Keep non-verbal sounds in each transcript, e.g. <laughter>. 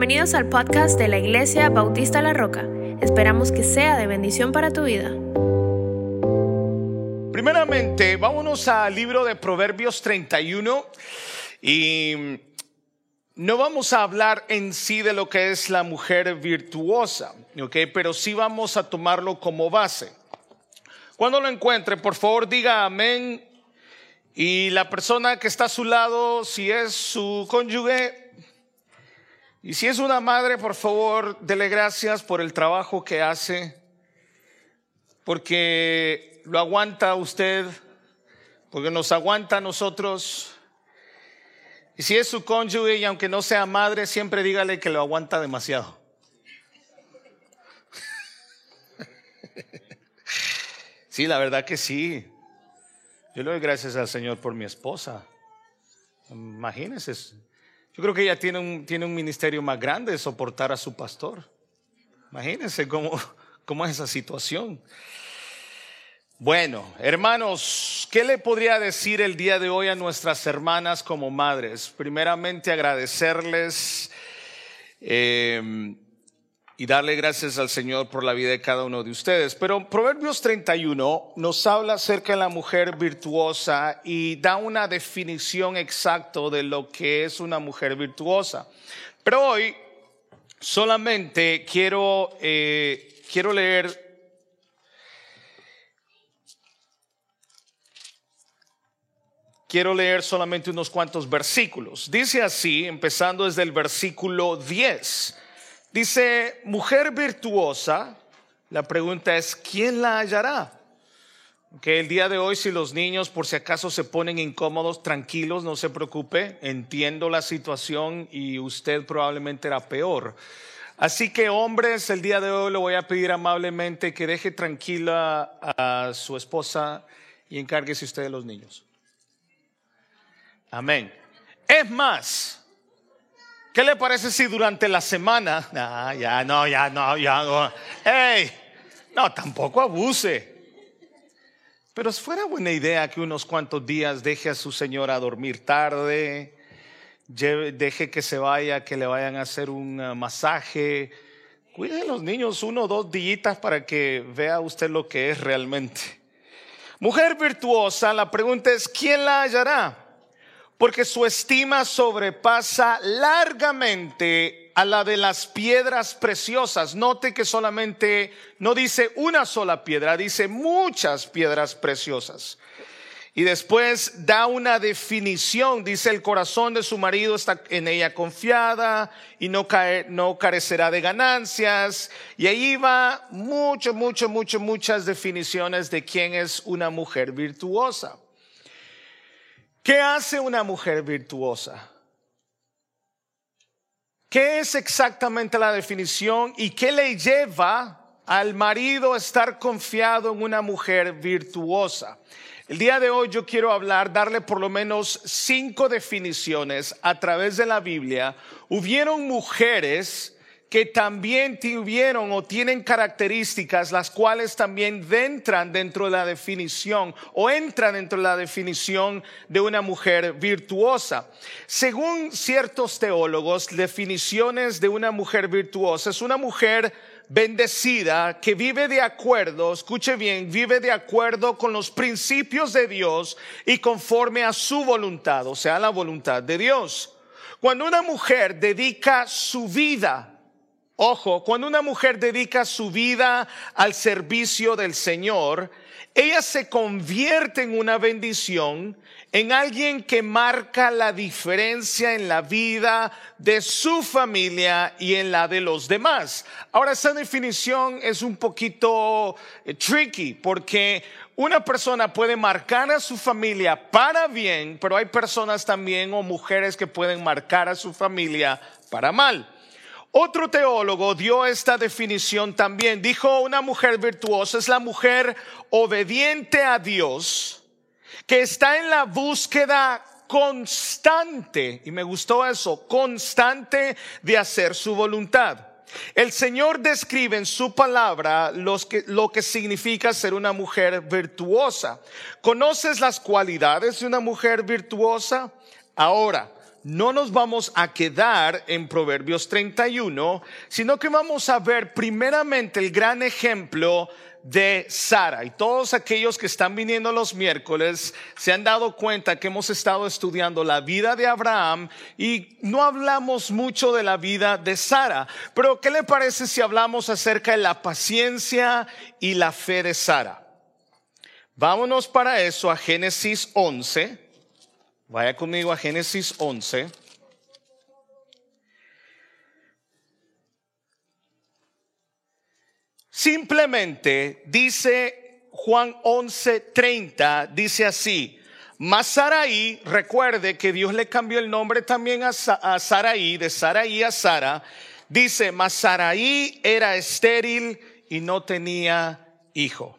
Bienvenidos al podcast de la Iglesia Bautista La Roca. Esperamos que sea de bendición para tu vida. Primeramente, vámonos al libro de Proverbios 31 y no vamos a hablar en sí de lo que es la mujer virtuosa, ¿ok? Pero sí vamos a tomarlo como base. Cuando lo encuentre, por favor diga amén. Y la persona que está a su lado, si es su cónyuge, y si es una madre, por favor, dele gracias por el trabajo que hace, porque lo aguanta usted, porque nos aguanta a nosotros. Y si es su cónyuge y aunque no sea madre, siempre dígale que lo aguanta demasiado. <laughs> Sí, la verdad que sí. Yo le doy gracias al Señor por mi esposa. Imagínense, yo creo que ella tiene un, tiene un ministerio más grande de soportar a su pastor. Imagínense cómo, <laughs> cómo es esa situación. Bueno, hermanos, ¿qué le podría decir el día de hoy a nuestras hermanas como madres? Primeramente agradecerles eh, y darle gracias al Señor por la vida de cada uno de ustedes. Pero Proverbios 31 nos habla acerca de la mujer virtuosa y da una definición exacta de lo que es una mujer virtuosa. Pero hoy solamente quiero, eh, quiero leer quiero leer solamente unos cuantos versículos. Dice así, empezando desde el versículo 10. Dice, mujer virtuosa, la pregunta es, ¿quién la hallará? Que el día de hoy, si los niños por si acaso se ponen incómodos, tranquilos, no se preocupe, entiendo la situación y usted probablemente era peor. Así que hombres, el día de hoy le voy a pedir amablemente que deje tranquila a su esposa y encárguese usted de los niños. Amén. Es más, ¿Qué le parece si durante la semana, ah, ya no, ya no, ya no, hey, no, tampoco abuse. Pero fuera buena idea que unos cuantos días deje a su señora dormir tarde, deje que se vaya, que le vayan a hacer un ah, masaje. Cuide a los niños uno o dos días para que vea usted lo que es realmente. Mujer virtuosa, la pregunta es, ¿quién la hallará? Porque su estima sobrepasa largamente a la de las piedras preciosas. Note que solamente no dice una sola piedra, dice muchas piedras preciosas. Y después da una definición, dice el corazón de su marido está en ella confiada y no, cae, no carecerá de ganancias. Y ahí va mucho, mucho, mucho, muchas definiciones de quién es una mujer virtuosa. ¿Qué hace una mujer virtuosa? ¿Qué es exactamente la definición y qué le lleva al marido a estar confiado en una mujer virtuosa? El día de hoy yo quiero hablar, darle por lo menos cinco definiciones a través de la Biblia. Hubieron mujeres que también tuvieron o tienen características las cuales también entran dentro de la definición o entran dentro de la definición de una mujer virtuosa. Según ciertos teólogos, definiciones de una mujer virtuosa es una mujer bendecida que vive de acuerdo, escuche bien, vive de acuerdo con los principios de Dios y conforme a su voluntad, o sea, la voluntad de Dios. Cuando una mujer dedica su vida Ojo, cuando una mujer dedica su vida al servicio del Señor, ella se convierte en una bendición, en alguien que marca la diferencia en la vida de su familia y en la de los demás. Ahora, esa definición es un poquito eh, tricky porque una persona puede marcar a su familia para bien, pero hay personas también o mujeres que pueden marcar a su familia para mal. Otro teólogo dio esta definición también. Dijo, una mujer virtuosa es la mujer obediente a Dios, que está en la búsqueda constante, y me gustó eso, constante de hacer su voluntad. El Señor describe en su palabra que, lo que significa ser una mujer virtuosa. ¿Conoces las cualidades de una mujer virtuosa? Ahora, no nos vamos a quedar en Proverbios 31, sino que vamos a ver primeramente el gran ejemplo de Sara. Y todos aquellos que están viniendo los miércoles se han dado cuenta que hemos estado estudiando la vida de Abraham y no hablamos mucho de la vida de Sara. Pero ¿qué le parece si hablamos acerca de la paciencia y la fe de Sara? Vámonos para eso a Génesis 11. Vaya conmigo a Génesis 11. Simplemente dice Juan 11:30, dice así, mas Saraí, recuerde que Dios le cambió el nombre también a, Saraí, de Saraí a Sara, dice, mas Saraí era estéril y no tenía hijo.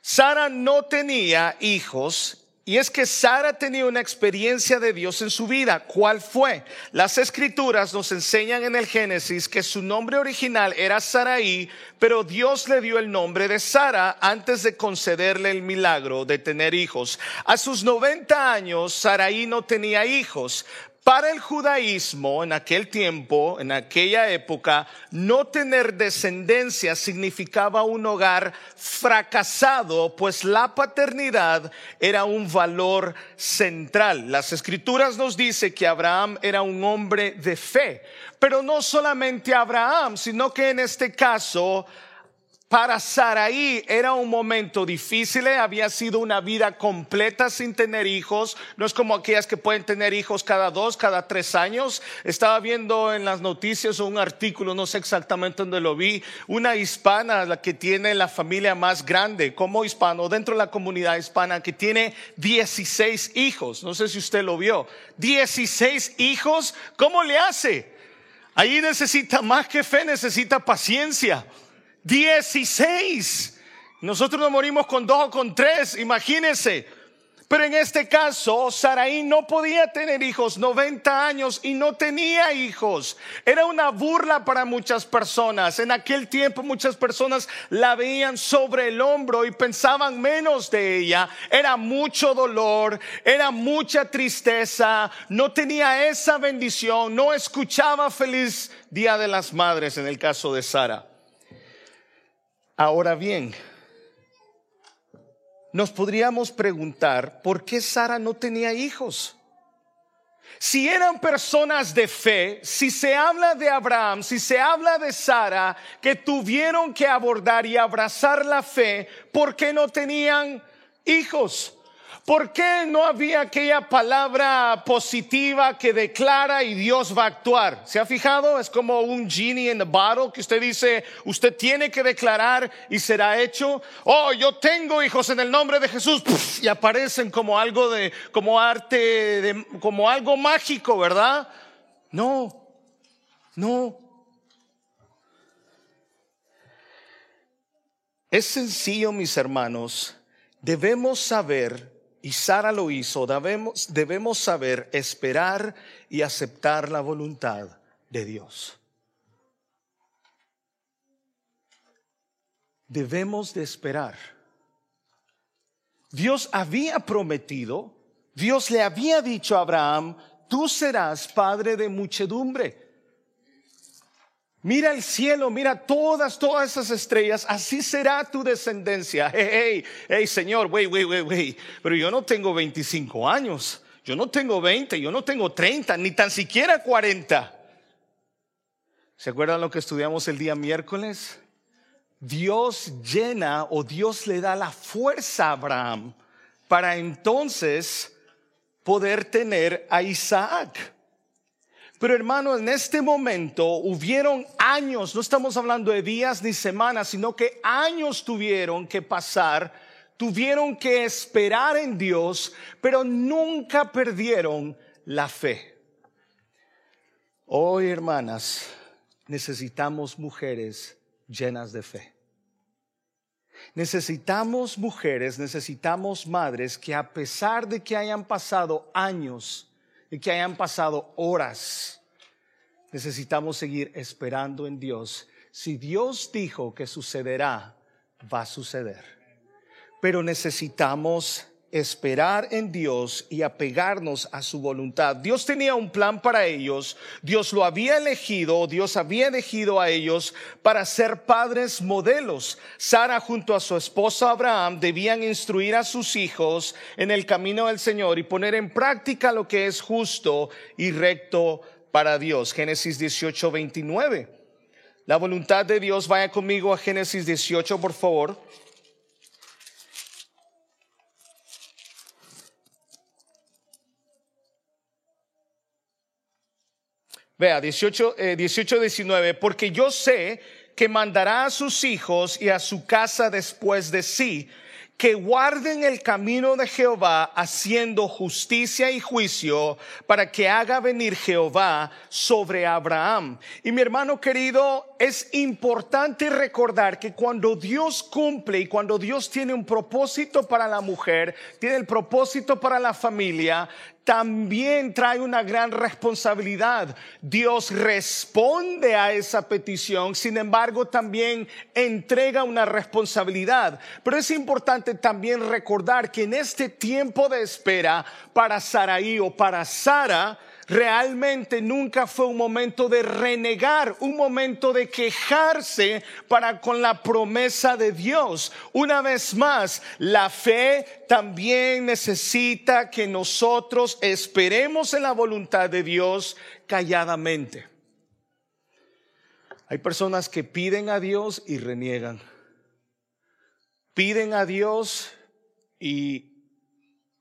Sara no tenía hijos y es que Sara tenía una experiencia de Dios en su vida. ¿Cuál fue? Las escrituras nos enseñan en el Génesis que su nombre original era Saraí, pero Dios le dio el nombre de Sara antes de concederle el milagro de tener hijos. A sus 90 años, Saraí no tenía hijos, para el judaísmo en aquel tiempo, en aquella época, no tener descendencia significaba un hogar fracasado, pues la paternidad era un valor central. Las escrituras nos dicen que Abraham era un hombre de fe, pero no solamente Abraham, sino que en este caso para Saraí era un momento difícil, eh, había sido una vida completa sin tener hijos, no es como aquellas que pueden tener hijos cada dos, cada tres años. Estaba viendo en las noticias un artículo, no sé exactamente dónde lo vi, una hispana, la que tiene la familia más grande como hispano dentro de la comunidad hispana, que tiene 16 hijos, no sé si usted lo vio, 16 hijos, ¿cómo le hace? Ahí necesita más que fe, necesita paciencia. 16. Nosotros no morimos con dos o con tres, imagínense. Pero en este caso, Saraí no podía tener hijos, 90 años, y no tenía hijos. Era una burla para muchas personas. En aquel tiempo muchas personas la veían sobre el hombro y pensaban menos de ella. Era mucho dolor, era mucha tristeza, no tenía esa bendición, no escuchaba feliz Día de las Madres en el caso de Sara. Ahora bien, nos podríamos preguntar por qué Sara no tenía hijos. Si eran personas de fe, si se habla de Abraham, si se habla de Sara, que tuvieron que abordar y abrazar la fe, ¿por qué no tenían hijos? ¿Por qué no había aquella palabra positiva que declara y Dios va a actuar? ¿Se ha fijado? Es como un genie in the bottle que usted dice, usted tiene que declarar y será hecho. Oh, yo tengo hijos en el nombre de Jesús y aparecen como algo de, como arte, de, como algo mágico, ¿verdad? No, no. Es sencillo, mis hermanos. Debemos saber y Sara lo hizo, debemos, saber esperar y aceptar la voluntad de Dios. Debemos de esperar. Dios había prometido, Dios le había dicho a Abraham, tú serás padre de muchedumbre. Mira el cielo, mira todas, todas esas estrellas, así será tu descendencia. Hey, hey, hey, Señor, wait, wait, wait, wait. Pero yo no tengo 25 años, yo no tengo 20, yo no tengo 30, ni tan siquiera 40. ¿Se acuerdan lo que estudiamos el día miércoles? Dios llena o Dios le da la fuerza a Abraham para entonces poder tener a Isaac. Pero hermano, en este momento hubieron años, no estamos hablando de días ni semanas, sino que años tuvieron que pasar, tuvieron que esperar en Dios, pero nunca perdieron la fe. Hoy, hermanas, necesitamos mujeres llenas de fe. Necesitamos mujeres, necesitamos madres que a pesar de que hayan pasado años, y que hayan pasado horas. Necesitamos seguir esperando en Dios. Si Dios dijo que sucederá, va a suceder. Pero necesitamos esperar en Dios y apegarnos a su voluntad. Dios tenía un plan para ellos, Dios lo había elegido, Dios había elegido a ellos para ser padres modelos. Sara junto a su esposo Abraham debían instruir a sus hijos en el camino del Señor y poner en práctica lo que es justo y recto para Dios. Génesis 18, 29. La voluntad de Dios, vaya conmigo a Génesis 18, por favor. Vea, 18, 18, 19, porque yo sé que mandará a sus hijos y a su casa después de sí, que guarden el camino de Jehová haciendo justicia y juicio para que haga venir Jehová sobre Abraham. Y mi hermano querido, es importante recordar que cuando Dios cumple y cuando Dios tiene un propósito para la mujer, tiene el propósito para la familia, también trae una gran responsabilidad. Dios responde a esa petición, sin embargo también entrega una responsabilidad. Pero es importante también recordar que en este tiempo de espera para Saraí o para Sara, realmente nunca fue un momento de renegar, un momento de quejarse para con la promesa de Dios. Una vez más, la fe también necesita que nosotros esperemos en la voluntad de Dios calladamente. Hay personas que piden a Dios y reniegan. Piden a Dios y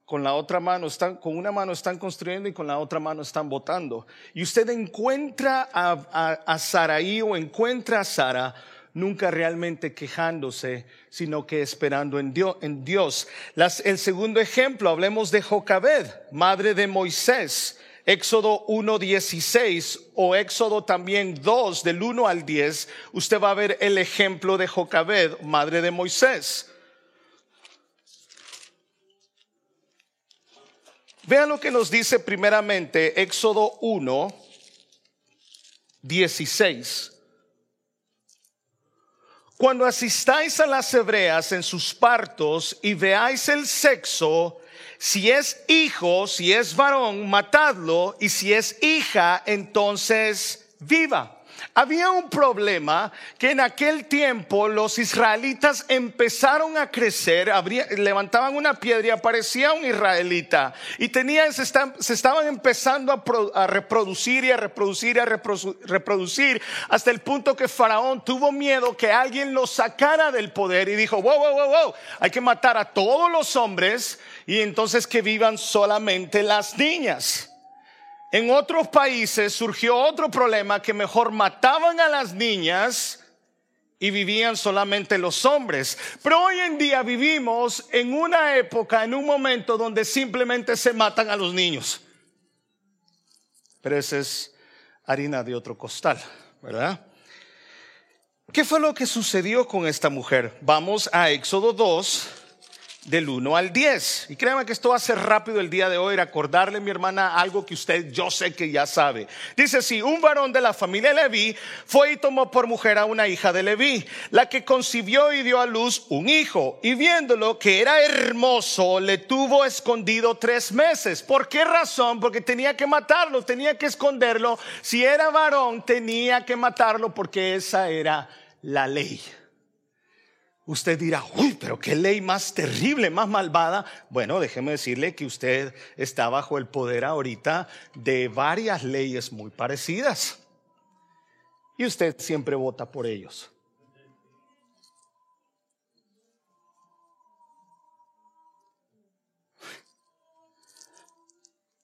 con la otra mano están, con una mano están construyendo y con la otra mano están votando. Y usted encuentra a, a, Saraí o encuentra a Sara nunca realmente quejándose, sino que esperando en Dios. En Dios. el segundo ejemplo, hablemos de Jocabed, madre de Moisés. Éxodo 1.16 o Éxodo también 2 del 1 al 10, usted va a ver el ejemplo de Jocabed, madre de Moisés. Vean lo que nos dice primeramente Éxodo 1, 16. Cuando asistáis a las hebreas en sus partos y veáis el sexo, si es hijo, si es varón, matadlo, y si es hija, entonces viva. Había un problema que en aquel tiempo los israelitas empezaron a crecer, levantaban una piedra y aparecía un israelita y tenían, se, estaban empezando a, reproducir y a reproducir y a reproducir hasta el punto que Faraón tuvo miedo que alguien lo sacara del poder y dijo, wow, wow, wow, wow, hay que matar a todos los hombres y entonces que vivan solamente las niñas. En otros países surgió otro problema que mejor mataban a las niñas y vivían solamente los hombres. Pero hoy en día vivimos en una época, en un momento donde simplemente se matan a los niños. Pero esa es harina de otro costal, ¿verdad? ¿Qué fue lo que sucedió con esta mujer? Vamos a Éxodo 2 del 1 al 10. Y créanme que esto va a ser rápido el día de hoy, recordarle mi hermana algo que usted yo sé que ya sabe. Dice si un varón de la familia Leví fue y tomó por mujer a una hija de Leví, la que concibió y dio a luz un hijo, y viéndolo que era hermoso, le tuvo escondido tres meses. ¿Por qué razón? Porque tenía que matarlo, tenía que esconderlo. Si era varón, tenía que matarlo porque esa era la ley. Usted dirá, uy, pero qué ley más terrible, más malvada. Bueno, déjeme decirle que usted está bajo el poder ahorita de varias leyes muy parecidas. Y usted siempre vota por ellos.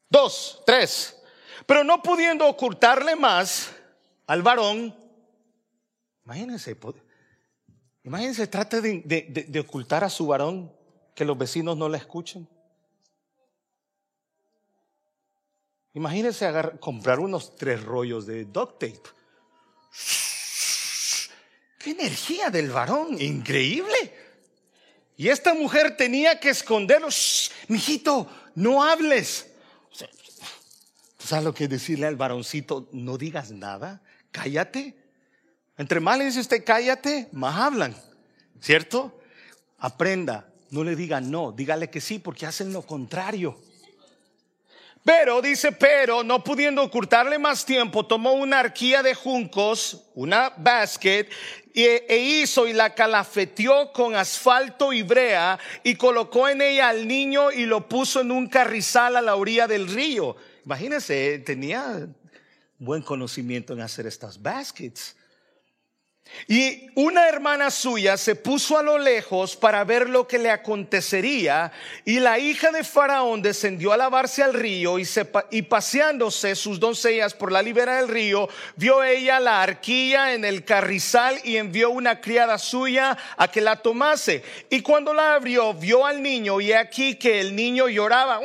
Dos, tres. Pero no pudiendo ocultarle más al varón, imagínense, Imagínense, trate de, ocultar a su varón que los vecinos no le escuchen. Imagínense comprar unos tres rollos de duct tape. ¡Qué energía del varón! ¡Increíble! Y esta mujer tenía que esconderlo. mijito, no hables. ¿Sabes lo que decirle al varoncito? No digas nada, cállate. Entre más le dice usted cállate, más hablan, ¿cierto? Aprenda, No le diga no, dígale que sí, porque hacen lo contrario. Pero, dice, pero, no pudiendo ocultarle más tiempo, tomó una arquía de juncos, una basket, e, hizo y la calafeteó con asfalto y brea y colocó en ella al niño y lo puso en un carrizal a la orilla del río. Imagínense, tenía buen conocimiento en hacer estas baskets. Y una hermana suya se puso a lo lejos para ver lo que le acontecería y la hija de Faraón descendió a lavarse al río y, y paseándose sus doncellas por la libera del río, vio ella la arquilla en el carrizal y envió una criada suya a que la tomase. Y cuando la abrió, vio al niño y aquí que el niño lloraba.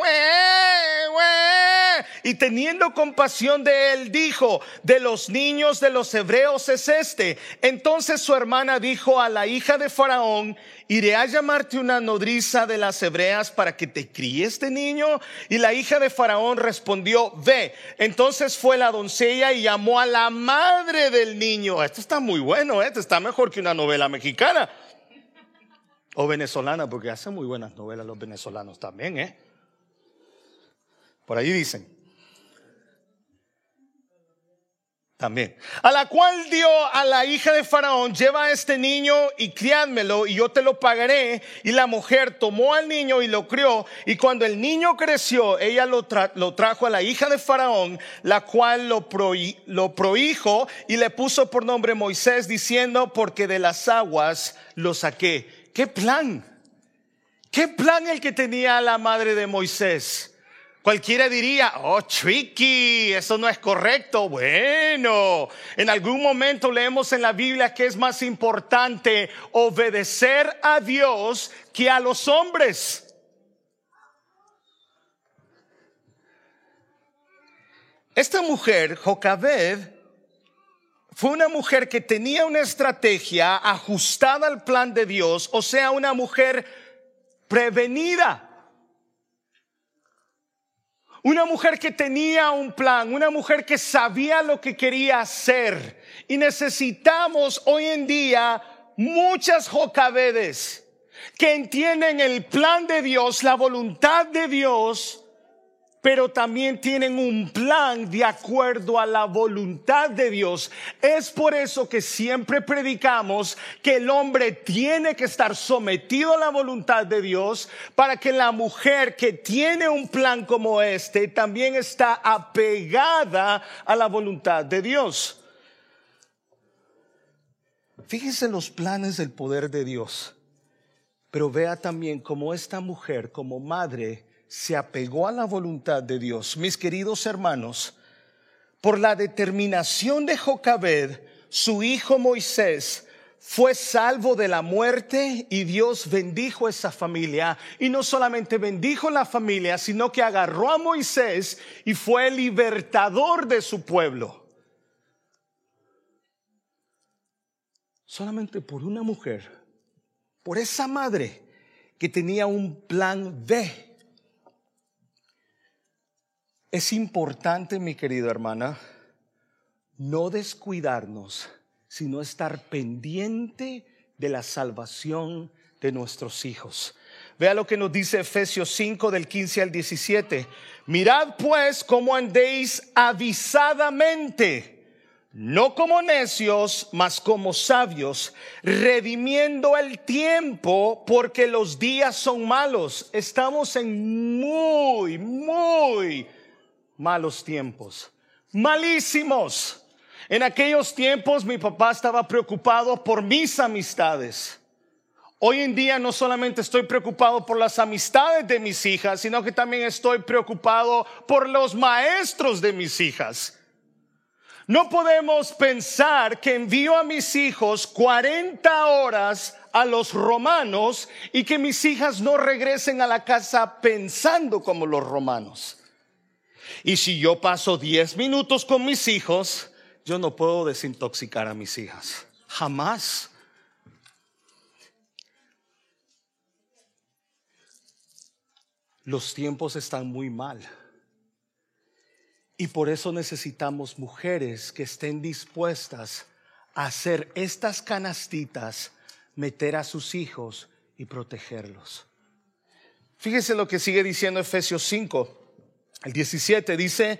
Y teniendo compasión de él, dijo, de los niños de los hebreos es este. Entonces su hermana dijo a la hija de Faraón, iré a llamarte una nodriza de las hebreas para que te críe este niño. Y la hija de Faraón respondió, ve. Entonces fue la doncella y llamó a la madre del niño. Esto está muy bueno, ¿eh? esto está mejor que una novela mexicana. O venezolana, porque hacen muy buenas novelas los venezolanos también, ¿eh? Por ahí dicen. A la cual dio a la hija de Faraón, lleva a este niño y criádmelo y yo te lo pagaré. Y la mujer tomó al niño y lo crió. Y cuando el niño creció, ella lo, trajo a la hija de Faraón, la cual lo, lo prohijo y le puso por nombre Moisés, diciendo, porque de las aguas lo saqué. ¿Qué plan? ¿Qué plan el que tenía la madre de Moisés? Cualquiera diría, oh, tricky, eso no es correcto. Bueno, en algún momento leemos en la Biblia que es más importante obedecer a Dios que a los hombres. Esta mujer, Jocabed, fue una mujer que tenía una estrategia ajustada al plan de Dios, o sea, una mujer prevenida. Una mujer que tenía un plan, una mujer que sabía lo que quería hacer. Y necesitamos hoy en día muchas jocabedes que entienden el plan de Dios, la voluntad de Dios pero también tienen un plan de acuerdo a la voluntad de Dios. Es por eso que siempre predicamos que el hombre tiene que estar sometido a la voluntad de Dios para que la mujer que tiene un plan como este también está apegada a la voluntad de Dios. Fíjese los planes del poder de Dios, pero vea también cómo esta mujer como madre se apegó a la voluntad de Dios. Mis queridos hermanos, por la determinación de Jocabed, su hijo Moisés fue salvo de la muerte y Dios bendijo esa familia. Y no solamente bendijo la familia, sino que agarró a Moisés y fue el libertador de su pueblo. Solamente por una mujer, por esa madre que tenía un plan B es importante, mi querida hermana, no descuidarnos, sino estar pendiente de la salvación de nuestros hijos. Vea lo que nos dice Efesios 5 del 15 al 17. Mirad pues cómo andéis avisadamente, no como necios, mas como sabios, redimiendo el tiempo porque los días son malos. Estamos en muy, muy malos tiempos, malísimos. En aquellos tiempos mi papá estaba preocupado por mis amistades. Hoy en día no solamente estoy preocupado por las amistades de mis hijas, sino que también estoy preocupado por los maestros de mis hijas. No podemos pensar que envío a mis hijos 40 horas a los romanos y que mis hijas no regresen a la casa pensando como los romanos. Y si yo paso 10 minutos con mis hijos, yo no puedo desintoxicar a mis hijas. Jamás. Los tiempos están muy mal. Y por eso necesitamos mujeres que estén dispuestas a hacer estas canastitas, meter a sus hijos y protegerlos. Fíjese lo que sigue diciendo Efesios 5, el 17 dice,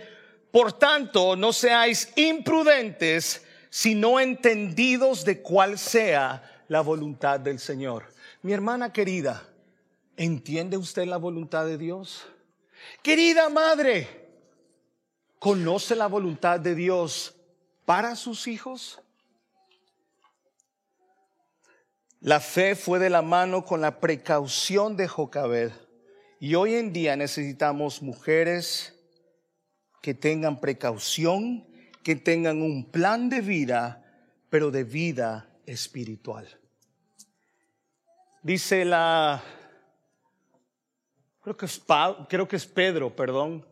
por tanto, no seáis imprudentes, sino entendidos de cuál sea la voluntad del Señor. Mi hermana querida, ¿entiende usted la voluntad de Dios? Querida madre, ¿conoce la voluntad de Dios para sus hijos? La fe fue de la mano con la precaución de Jocabed. Y hoy en día necesitamos mujeres que tengan precaución, que tengan un plan de vida, pero de vida espiritual. Dice la, creo que es, creo que es Pedro, perdón,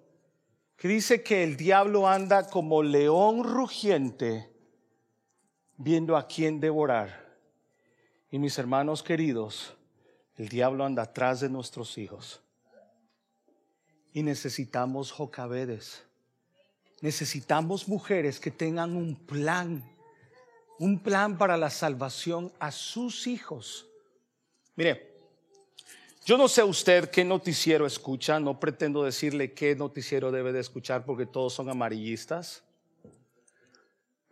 que dice que el diablo anda como león rugiente viendo a quién devorar. Y mis hermanos queridos, el diablo anda atrás de nuestros hijos. Y necesitamos jocabedes. Necesitamos mujeres que tengan un plan, un plan para la salvación a sus hijos. Mire, yo no sé usted qué noticiero escucha, no pretendo decirle qué noticiero debe de escuchar porque todos son amarillistas.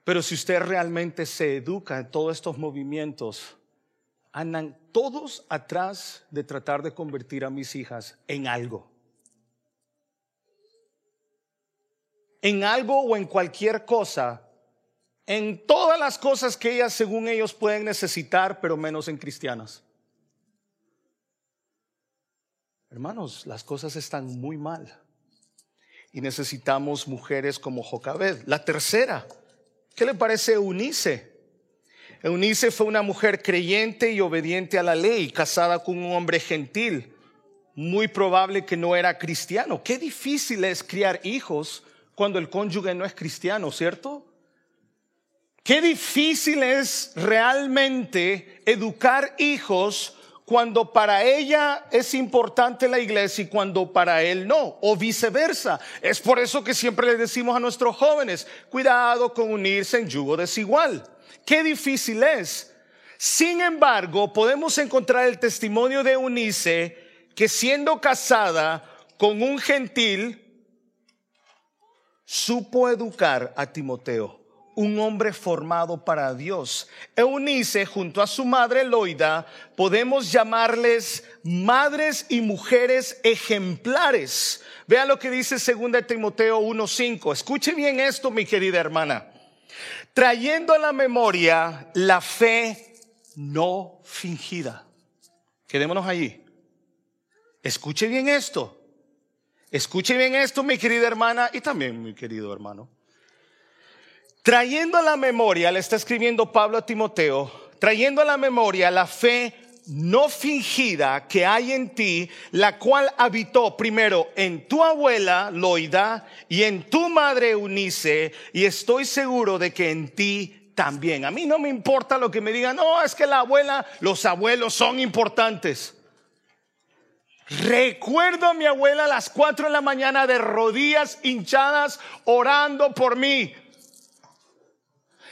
Pero si usted realmente se educa en todos estos movimientos, andan todos atrás de tratar de convertir a mis hijas en algo. En algo o en cualquier cosa. En todas las cosas que ellas, según ellos, pueden necesitar, pero menos en cristianas. Hermanos, las cosas están muy mal. Y necesitamos mujeres como Jocabed. La tercera, ¿qué le parece Eunice? Eunice fue una mujer creyente y obediente a la ley, casada con un hombre gentil. Muy probable que no era cristiano. Qué difícil es criar hijos cuando el cónyuge no es cristiano, ¿cierto? Qué difícil es realmente educar hijos cuando para ella es importante la iglesia y cuando para él no, o viceversa. Es por eso que siempre le decimos a nuestros jóvenes, cuidado con unirse en yugo desigual. Qué difícil es. Sin embargo, podemos encontrar el testimonio de Unice que siendo casada con un gentil, supo educar a Timoteo, un hombre formado para Dios. Eunice, junto a su madre Loida, podemos llamarles madres y mujeres ejemplares. Vea lo que dice 2 Timoteo 1.5. Escuche bien esto, mi querida hermana trayendo a la memoria la fe no fingida. Quedémonos allí. Escuche bien esto. Escuche bien esto, mi querida hermana y también mi querido hermano. Trayendo a la memoria, le está escribiendo Pablo a Timoteo, trayendo a la memoria la fe no fingida que hay en ti, la cual habitó primero en tu abuela Loida y en tu madre Eunice, y estoy seguro de que en ti también. A mí no me importa lo que me digan, no, es que la abuela, los abuelos son importantes. Recuerdo a mi abuela a las cuatro de la mañana de rodillas hinchadas orando por mí.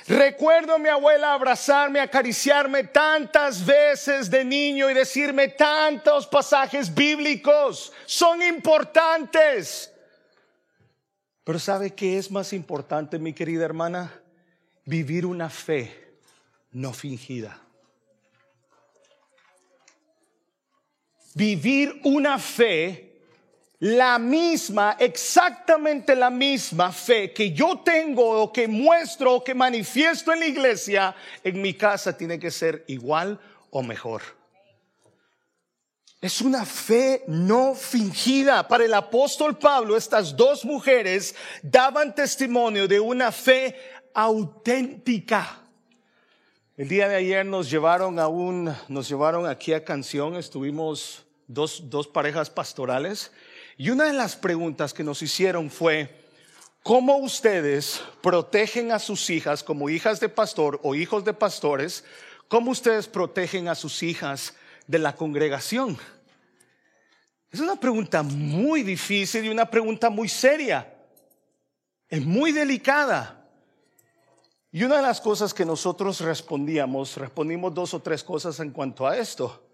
Recuerdo a mi abuela abrazarme, acariciarme tantas veces de niño y decirme tantos pasajes bíblicos. Son importantes. Pero ¿sabe qué es más importante, mi querida hermana? Vivir una fe no fingida. Vivir una fe la misma, exactamente la misma fe que yo tengo o que muestro o que manifiesto en la iglesia, en mi casa tiene que ser igual o mejor. Es una fe no fingida. Para el apóstol Pablo, estas dos mujeres daban testimonio de una fe auténtica. El día de ayer nos llevaron a un, nos llevaron aquí a Canción, estuvimos dos, dos parejas pastorales y una de las preguntas que nos hicieron fue, ¿cómo ustedes protegen a sus hijas como hijas de pastor o hijos de pastores? ¿Cómo ustedes protegen a sus hijas de la congregación? Es una pregunta muy difícil y una pregunta muy seria. Es muy delicada. Y una de las cosas que nosotros respondíamos, respondimos dos o tres cosas en cuanto a esto.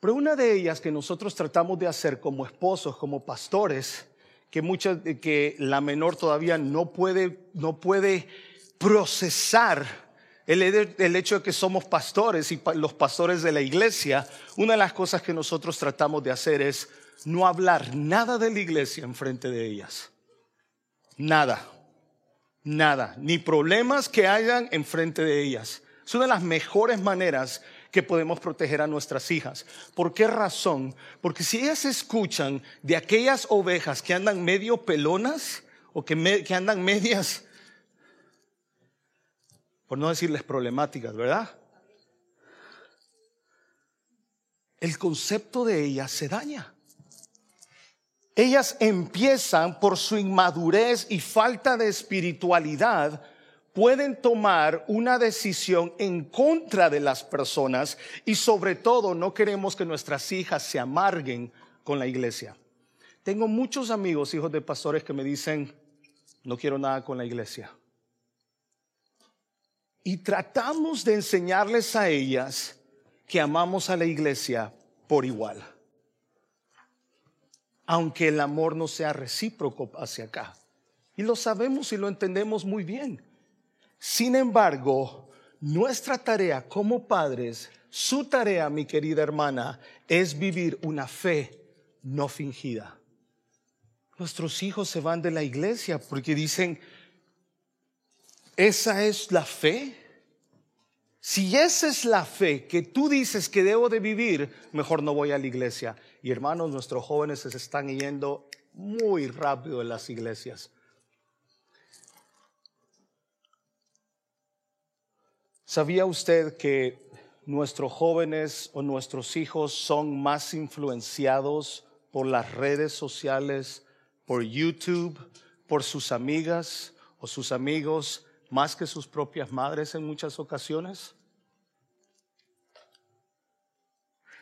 Pero una de ellas que nosotros tratamos de hacer como esposos, como pastores, que muchas, que la menor todavía no puede, no puede procesar el, el, hecho de que somos pastores y los pastores de la iglesia, una de las cosas que nosotros tratamos de hacer es no hablar nada de la iglesia en frente de ellas. Nada, nada, ni problemas que hayan en frente de ellas. Es una de las mejores maneras que podemos proteger a nuestras hijas. ¿Por qué razón? Porque si ellas escuchan de aquellas ovejas que andan medio pelonas o que, que andan medias, por no decirles problemáticas, ¿verdad? El concepto de ellas se daña. Ellas empiezan por su inmadurez y falta de espiritualidad pueden tomar una decisión en contra de las personas y sobre todo no queremos que nuestras hijas se amarguen con la iglesia. Tengo muchos amigos, hijos de pastores, que me dicen, no quiero nada con la iglesia. Y tratamos de enseñarles a ellas que amamos a la iglesia por igual. Aunque el amor no sea recíproco hacia acá. Y lo sabemos y lo entendemos muy bien. Sin embargo, nuestra tarea como padres, su tarea, mi querida hermana, es vivir una fe no fingida. Nuestros hijos se van de la iglesia porque dicen, ¿esa es la fe? Si esa es la fe que tú dices que debo de vivir, mejor no voy a la iglesia. Y hermanos, nuestros jóvenes se están yendo muy rápido de las iglesias. ¿Sabía usted que nuestros jóvenes o nuestros hijos son más influenciados por las redes sociales, por YouTube, por sus amigas o sus amigos, más que sus propias madres en muchas ocasiones?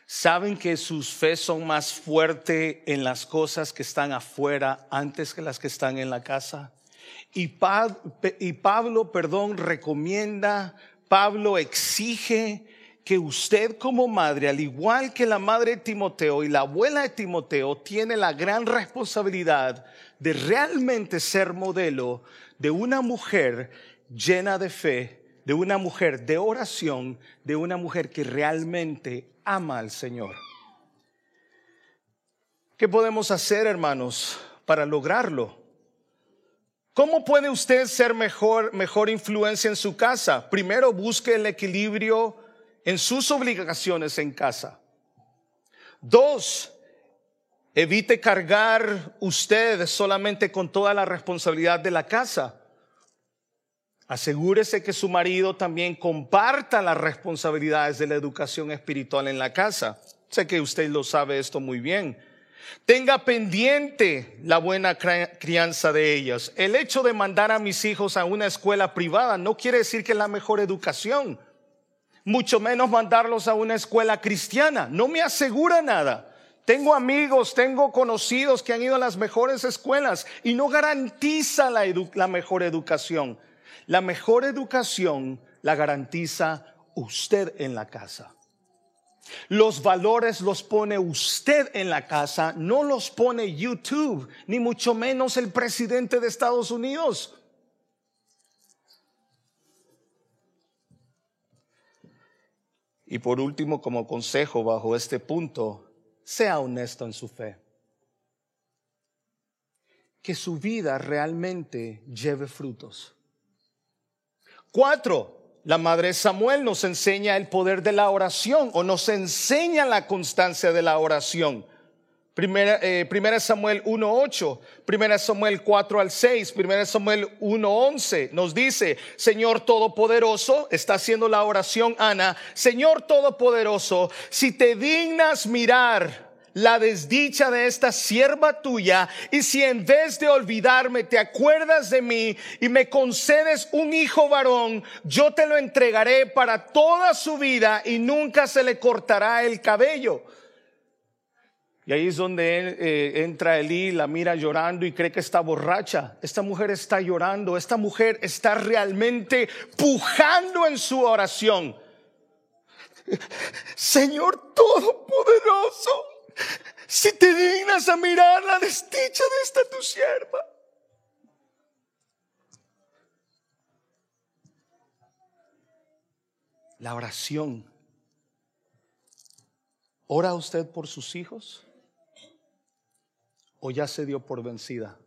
¿Saben que sus fe son más fuertes en las cosas que están afuera antes que las que están en la casa? Y, Pablo, perdón, recomienda Pablo exige que usted como madre, al igual que la madre de Timoteo y la abuela de Timoteo, tiene la gran responsabilidad de realmente ser modelo de una mujer llena de fe, de una mujer de oración, de una mujer que realmente ama al Señor. ¿Qué podemos hacer, hermanos, para lograrlo? ¿Cómo puede usted ser mejor, mejor influencia en su casa? Primero busque el equilibrio en sus obligaciones en casa. Dos, evite cargar usted solamente con toda la responsabilidad de la casa. Asegúrese que su marido también comparta las responsabilidades de la educación espiritual en la casa. Sé que usted lo sabe esto muy bien. Tenga pendiente la buena crianza de ellos. El hecho de mandar a mis hijos a una escuela privada no quiere decir que es la mejor educación. Mucho menos mandarlos a una escuela cristiana. No me asegura nada. Tengo amigos, tengo conocidos que han ido a las mejores escuelas y no garantiza la, la mejor educación. La mejor educación la garantiza usted en la casa. Los valores los pone usted en la casa, no los pone YouTube, ni mucho menos el presidente de Estados Unidos. Y por último, como consejo bajo este punto, sea honesto en su fe. Que su vida realmente lleve frutos. Cuatro, la madre Samuel nos enseña el poder de la oración o nos enseña la constancia de la oración. Primera, eh, primera Samuel 1.8, Primera Samuel 4 al 6, Primera Samuel 1.11 nos dice, Señor Todopoderoso, está haciendo la oración Ana, Señor Todopoderoso, si te dignas mirar la desdicha de esta sierva tuya, y si en vez de olvidarme te acuerdas de mí y me concedes un hijo varón, yo te lo entregaré para toda su vida y nunca se le cortará el cabello. Y ahí es donde eh, entra Elí, la mira llorando y cree que está borracha. Esta mujer está llorando, esta mujer está realmente pujando en su oración. Señor Todopoderoso, si te dignas a mirar la desdicha de esta tu sierva. La oración. ¿Ora usted por sus hijos? ¿O ya se dio por vencida?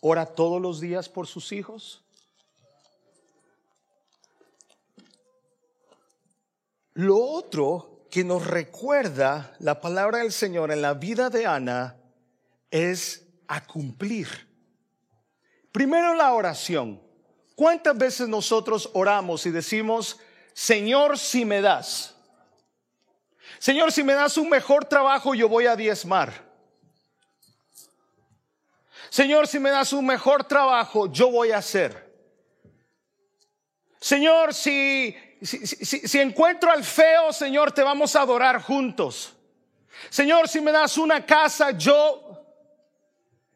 ¿Ora todos los días por sus hijos? Lo otro que nos recuerda la palabra del Señor en la vida de Ana es a cumplir. Primero la oración. ¿Cuántas veces nosotros oramos y decimos, Señor, si me das? Señor, si me das un mejor trabajo, yo voy a diezmar. Señor, si me das un mejor trabajo, yo voy a hacer. Señor, si, si, encuentro al feo, Señor, te vamos a adorar juntos. Señor, si me das una casa, yo...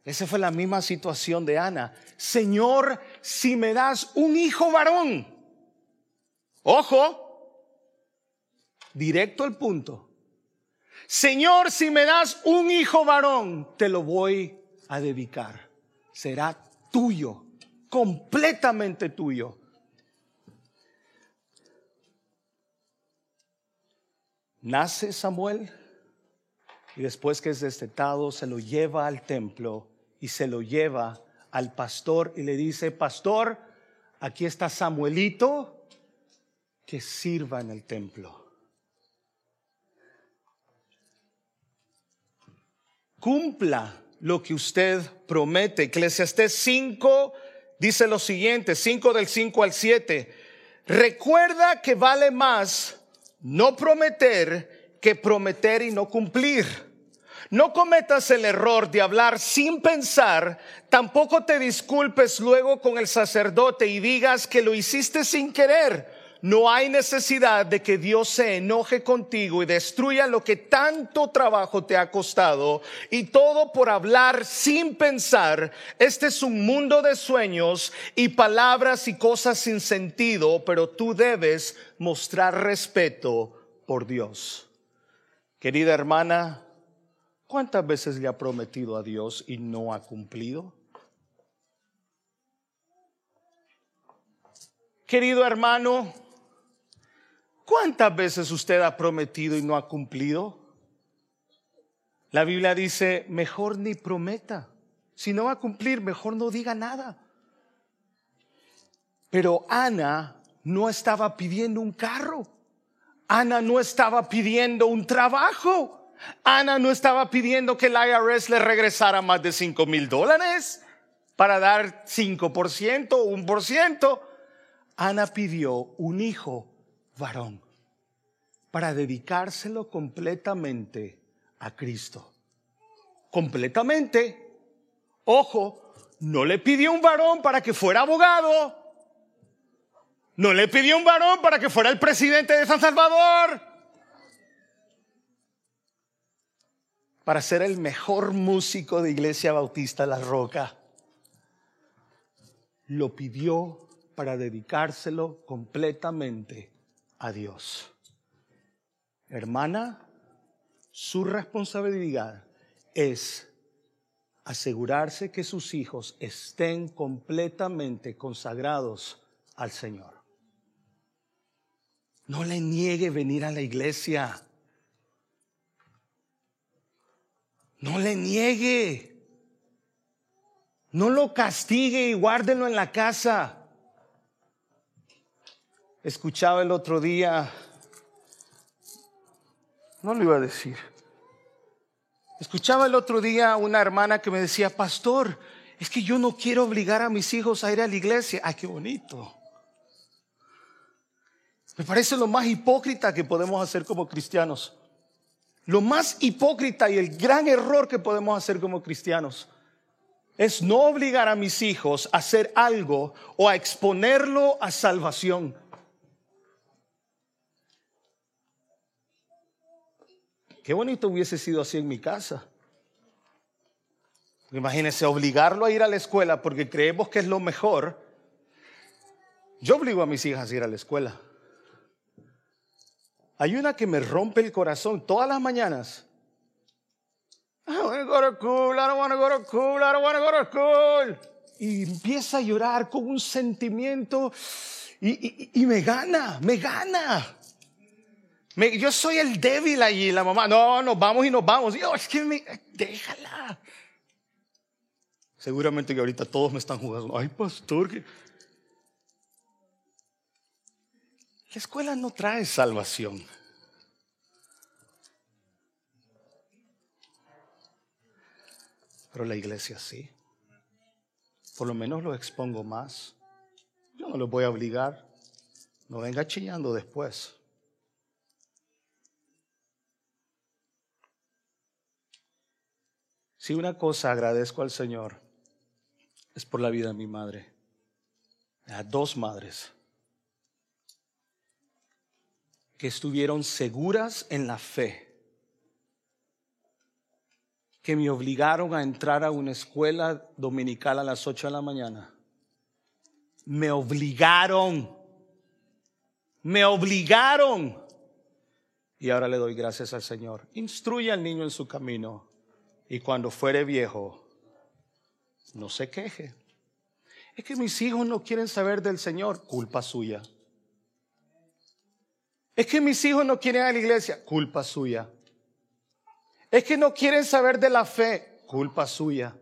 Esa fue la misma situación de Ana. Señor, si me das un hijo varón. Ojo, directo al punto. Señor, si me das un hijo varón, te lo voy a dedicar. Será tuyo, completamente tuyo. Nace Samuel y después que es destetado se lo lleva al templo y se lo lleva al pastor y le dice, pastor, aquí está Samuelito que sirva en el templo. Cumpla lo que usted promete. Eclesiastés 5 dice lo siguiente, 5 del 5 al 7. Recuerda que vale más no prometer que prometer y no cumplir. No cometas el error de hablar sin pensar, tampoco te disculpes luego con el sacerdote y digas que lo hiciste sin querer. No hay necesidad de que Dios se enoje contigo y destruya lo que tanto trabajo te ha costado y todo por hablar sin pensar. Este es un mundo de sueños y palabras y cosas sin sentido, pero tú debes mostrar respeto por Dios. Querida hermana, ¿cuántas veces le ha prometido a Dios y no ha cumplido? Querido hermano, ¿cuántas veces usted ha prometido y no ha cumplido? La Biblia dice, mejor ni prometa. Si no va a cumplir, mejor no diga nada. Pero Ana no estaba pidiendo un carro. Ana no estaba pidiendo un trabajo. Ana no estaba pidiendo que el IRS le regresara más de 5 mil dólares para dar 5%, 1%. Ana pidió un hijo varón para dedicárselo completamente a Cristo. Completamente. Ojo, no le pidió un varón para que fuera abogado. No le pidió un varón para que fuera el presidente de San Salvador. Para ser el mejor músico de Iglesia Bautista La Roca. Lo pidió para dedicárselo completamente a Dios. Hermana, su responsabilidad es asegurarse que sus hijos estén completamente consagrados al Señor. No le niegue venir a la iglesia. No le niegue. No lo castigue y guárdenlo en la casa. Escuchaba el otro día, no lo iba a decir. Escuchaba el otro día una hermana que me decía, pastor, es que yo no quiero obligar a mis hijos a ir a la iglesia. Ay, qué bonito. Me parece lo más hipócrita que podemos hacer como cristianos. Lo más hipócrita y el gran error que podemos hacer como cristianos es no obligar a mis hijos a hacer algo o a exponerlo a salvación. Qué bonito hubiese sido así en mi casa. Imagínense obligarlo a ir a la escuela porque creemos que es lo mejor. Yo obligo a mis hijas a ir a la escuela. Hay una que me rompe el corazón todas las mañaas. I wanna go to school, I don't wanna go to school, I don't wanna go to school. Y empieza a llorar con un sentimiento y- y me gana, me gana. Yo soy el débil allí, la mamá. No, nos vamos y nos vamos. Yo, es que déjala. Seguramente que ahorita todos me están jugando. Ay, pastor, que... La escuela no trae salvación. Pero la iglesia sí. Por lo menos lo expongo más. Yo no los voy a obligar. No venga chillando después. Si una cosa agradezco al Señor es por la vida de mi madre. A dos madres que estuvieron seguras en la fe, que me obligaron a entrar a una escuela dominical a las 8 de la mañana. Me obligaron, me obligaron. Y ahora le doy gracias al Señor. Instruye al niño en su camino y cuando fuere viejo, no se queje. Es que mis hijos no quieren saber del Señor, culpa suya. Es que mis hijos no quieren ir a la iglesia, culpa suya. Es que no quieren saber de la fe, culpa suya.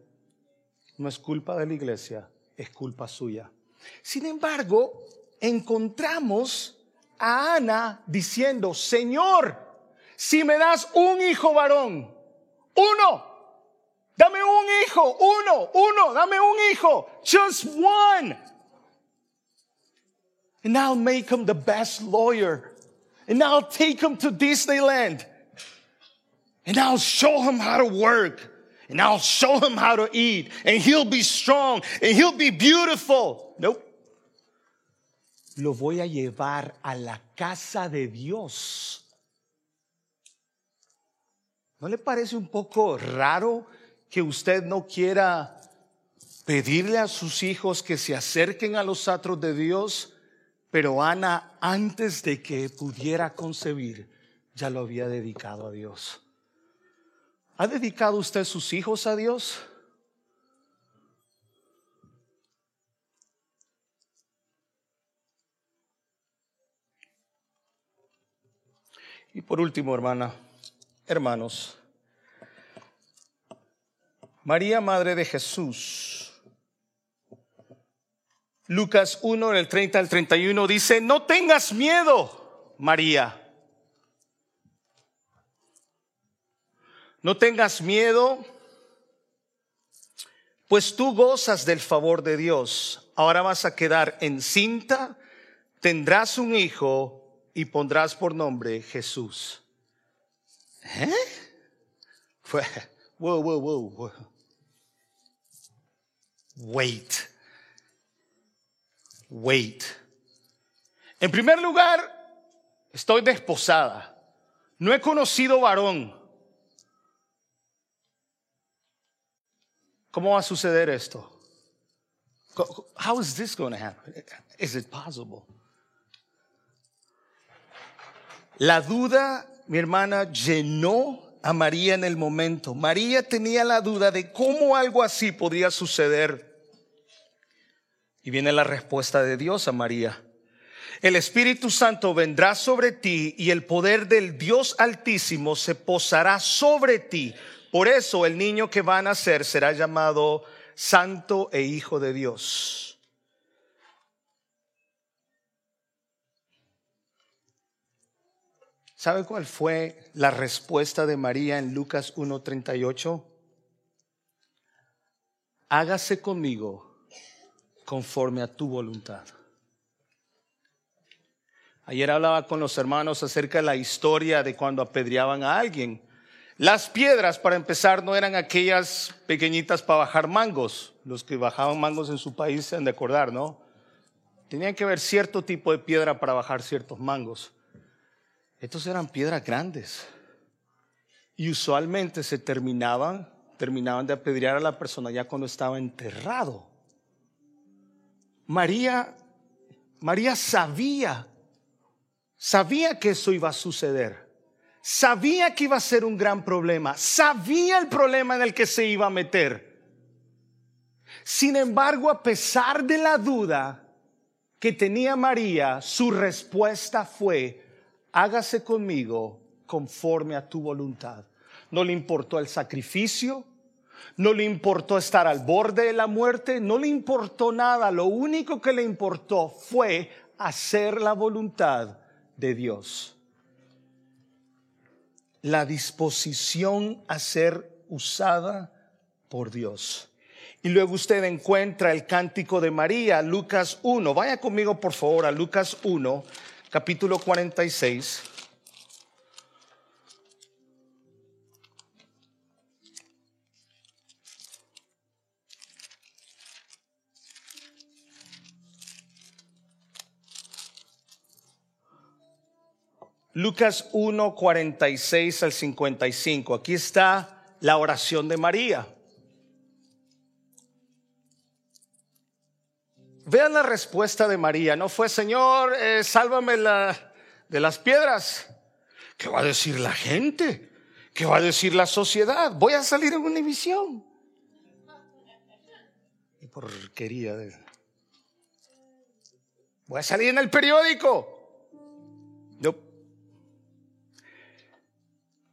No es culpa de la iglesia, es culpa suya. Sin embargo, encontramos a Ana diciendo, Señor, si me das un hijo varón, uno, dame un hijo, uno, uno, dame un hijo, just one. And I'll make him the best lawyer. And I'll take him to Disneyland. And I'll show him how to work. And I'll show him how to eat. And he'll be strong. And he'll be beautiful. Nope. Lo voy a llevar a la casa de Dios. ¿No le parece un poco raro que usted no quiera pedirle a sus hijos que se acerquen a los atros de Dios? Pero Ana, antes de que pudiera concebir, ya lo había dedicado a Dios. ¿Ha dedicado usted sus hijos a Dios? Y por último, hermana, hermanos, María, Madre de Jesús, Lucas 1, del 30 al 31 dice, no tengas miedo, María. No tengas miedo, pues tú gozas del favor de Dios. Ahora vas a quedar encinta, tendrás un hijo y pondrás por nombre Jesús. ¿Eh? Fue, <laughs> wow, wow, wow. Wait. Wait. En primer lugar, estoy desposada. No he conocido varón. ¿Cómo va a suceder esto? How is this going to happen? Is it possible? La duda, mi hermana, llenó a María en el momento. María tenía la duda de cómo algo así podría suceder. Y viene la respuesta de Dios a María. El Espíritu Santo vendrá sobre ti y el poder del Dios Altísimo se posará sobre ti. Por eso el niño que va a nacer será llamado Santo e Hijo de Dios. ¿Sabe cuál fue la respuesta de María en Lucas 1.38? Hágase conmigo conforme a tu voluntad. Ayer hablaba con los hermanos acerca de la historia de cuando apedreaban a alguien. Las piedras, para empezar, no eran aquellas pequeñitas para bajar mangos. Los que bajaban mangos en su país se han de acordar, ¿no? Tenían que haber cierto tipo de piedra para bajar ciertos mangos. Estos eran piedras grandes. Y usualmente se terminaban, terminaban de apedrear a la persona ya cuando estaba enterrado. María, María sabía, sabía que eso iba a suceder. Sabía que iba a ser un gran problema. Sabía el problema en el que se iba a meter. Sin embargo, a pesar de la duda que tenía María, su respuesta fue, hágase conmigo conforme a tu voluntad. No le importó el sacrificio, no le importó estar al borde de la muerte, no le importó nada. Lo único que le importó fue hacer la voluntad de Dios. La disposición a ser usada por Dios. Y luego usted encuentra el cántico de María, Lucas 1. Vaya conmigo por favor a Lucas 1, capítulo 46. Lucas 1, 46 al 55. Aquí está la oración de María. Vean la respuesta de María. No fue, Señor, eh, sálvame de las piedras. ¿Qué va a decir la gente? ¿Qué va a decir la sociedad? Voy a salir en una emisión. Y porquería de... Voy a salir en el periódico.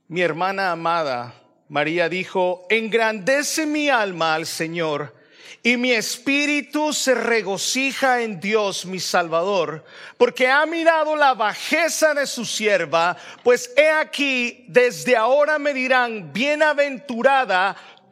Mi hermana amada, María dijo, engrandece mi alma al Señor y mi espíritu se regocija en Dios mi Salvador, porque ha mirado la bajeza de su sierva, pues he aquí, desde ahora me dirán, bienaventurada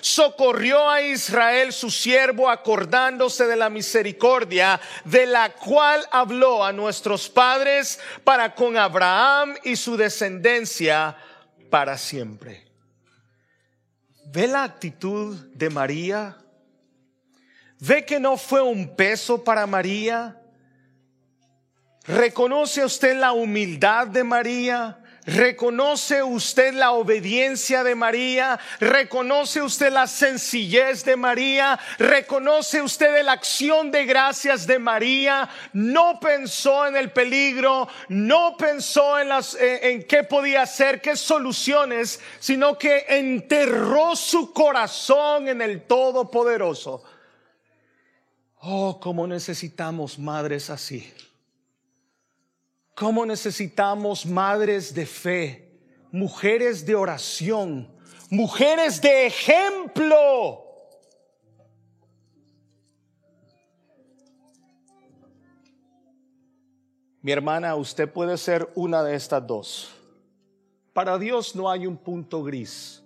socorrió a Israel su siervo acordándose de la misericordia de la cual habló a nuestros padres para con Abraham y su descendencia para siempre. ¿Ve la actitud de María? ¿Ve que no fue un peso para María? ¿Reconoce usted la humildad de María? ¿Reconoce usted la obediencia de María? ¿Reconoce usted la sencillez de María? ¿Reconoce usted la acción de gracias de María? No pensó en el peligro, no pensó en, las, en qué podía hacer, qué soluciones, sino que enterró su corazón en el Todopoderoso. Oh, cómo necesitamos madres así. ¿Cómo necesitamos madres de fe, mujeres de oración, mujeres de ejemplo? Mi hermana, usted puede ser una de estas dos. Para Dios no hay un punto gris.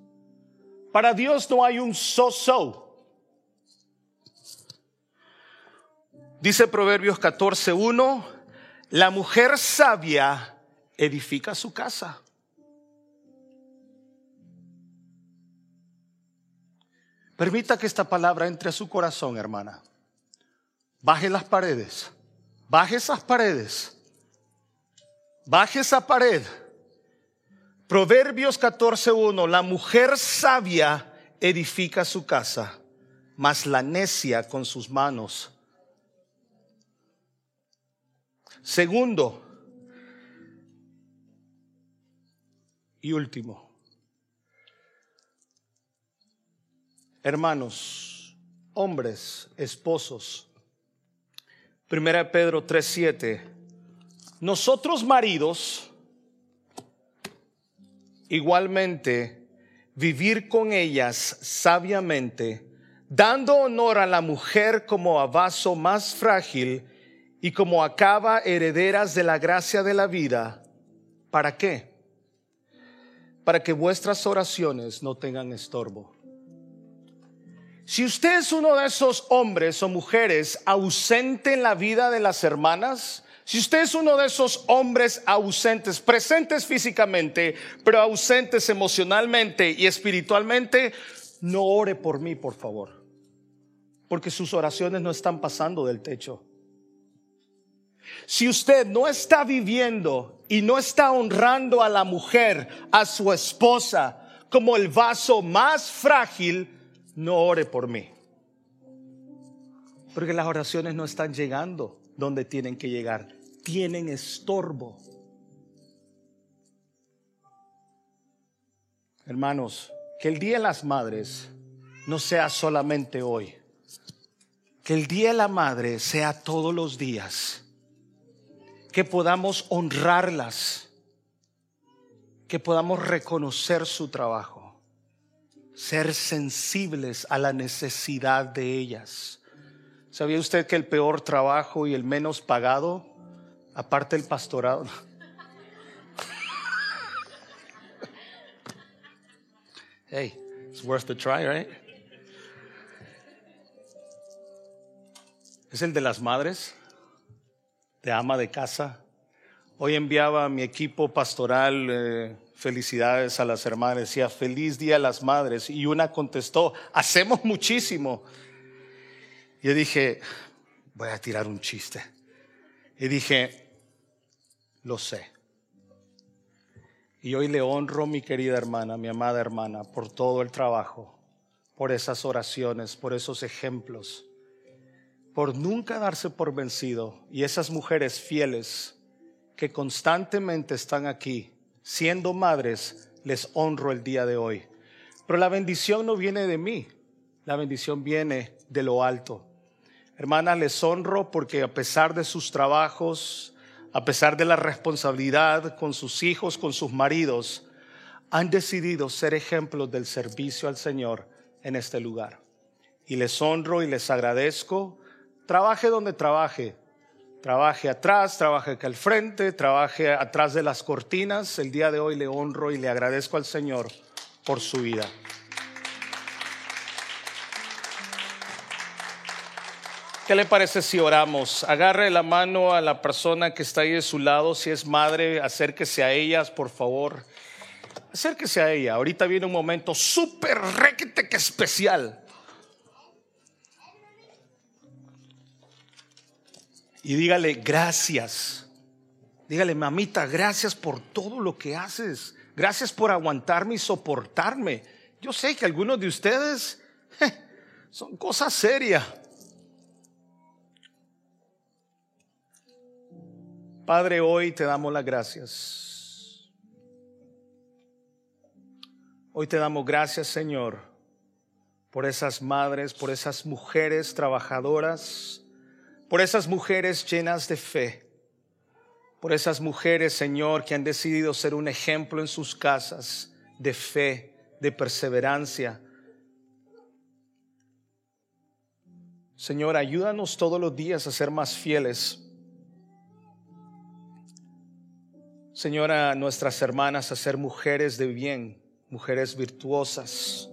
Para Dios no hay un so-so. Dice Proverbios 14.1 la mujer sabia edifica su casa. Permita que esta palabra entre a su corazón, hermana. Baje las paredes. Baje esas paredes. Baje esa pared. Proverbios 14.1. La mujer sabia edifica su casa, mas la necia con sus manos Segundo y último, hermanos, hombres, esposos, Primera Pedro 3:7, nosotros maridos, igualmente, vivir con ellas sabiamente, dando honor a la mujer como a vaso más frágil, y como acaba herederas de la gracia de la vida, ¿para qué? Para que vuestras oraciones no tengan estorbo. Si usted es uno de esos hombres o mujeres ausente en la vida de las hermanas, Si usted es uno de esos hombres ausentes, presentes físicamente, pero ausentes emocionalmente y espiritualmente, no ore por mí, por favor. Porque sus oraciones no están pasando del techo. Si usted no está viviendo y no está honrando a la mujer, a su esposa, como el vaso más frágil, no ore por mí. Porque las oraciones no están llegando donde tienen que llegar. Tienen estorbo. Hermanos, que el Día de las Madres no sea solamente hoy. Que el Día de la Madre sea todos los días. Que podamos honrarlas. Que podamos reconocer su trabajo. Ser sensibles a la necesidad de ellas ¿Sabía usted que el peor trabajo y el menos pagado, aparte del pastorado? <laughs> hey, it's worth the try, right? Es el de las madres, de ama de casa. Hoy enviaba a mi equipo pastoral eh, felicidades a las hermanas, decía feliz día a las madres y una contestó, hacemos muchísimo yo dije, voy a tirar un chiste. Y dije, lo sé. Y hoy le honro, mi querida hermana, mi amada hermana, por todo el trabajo, por esas oraciones, por esos ejemplos, por nunca darse por vencido. Y esas mujeres fieles que constantemente están aquí, siendo madres, les honro el día de hoy. Pero la bendición no viene de mí, la bendición viene de lo alto. Hermanas, les honro porque a pesar de sus trabajos, a pesar de la responsabilidad con sus hijos, con sus maridos, han decidido ser ejemplos del servicio al Señor en este lugar. Y les honro y les agradezco. Trabaje donde trabaje. Trabaje atrás, trabaje acá al frente, trabaje atrás de las cortinas. El día de hoy le honro y le agradezco al Señor por su vida. ¿Qué le parece si oramos? Agarre la mano a la persona que está ahí de su lado. Si es madre, acérquese a ellas, por favor. Acérquese a ella. Ahorita viene un momento súper requete que especial. Y dígale gracias. Dígale, mamita, gracias por todo lo que haces. Gracias por aguantarme y soportarme. Yo sé que algunos de ustedes son cosas serias. Padre, hoy te damos las gracias. Hoy te damos gracias, Señor, por esas madres, por esas mujeres trabajadoras, por esas mujeres llenas de fe, por esas mujeres, Señor, que han decidido ser un ejemplo en sus casas de fe, de perseverancia. Señor, ayúdanos todos los días a ser más fieles Señora, nuestras hermanas a ser mujeres de bien, mujeres virtuosas,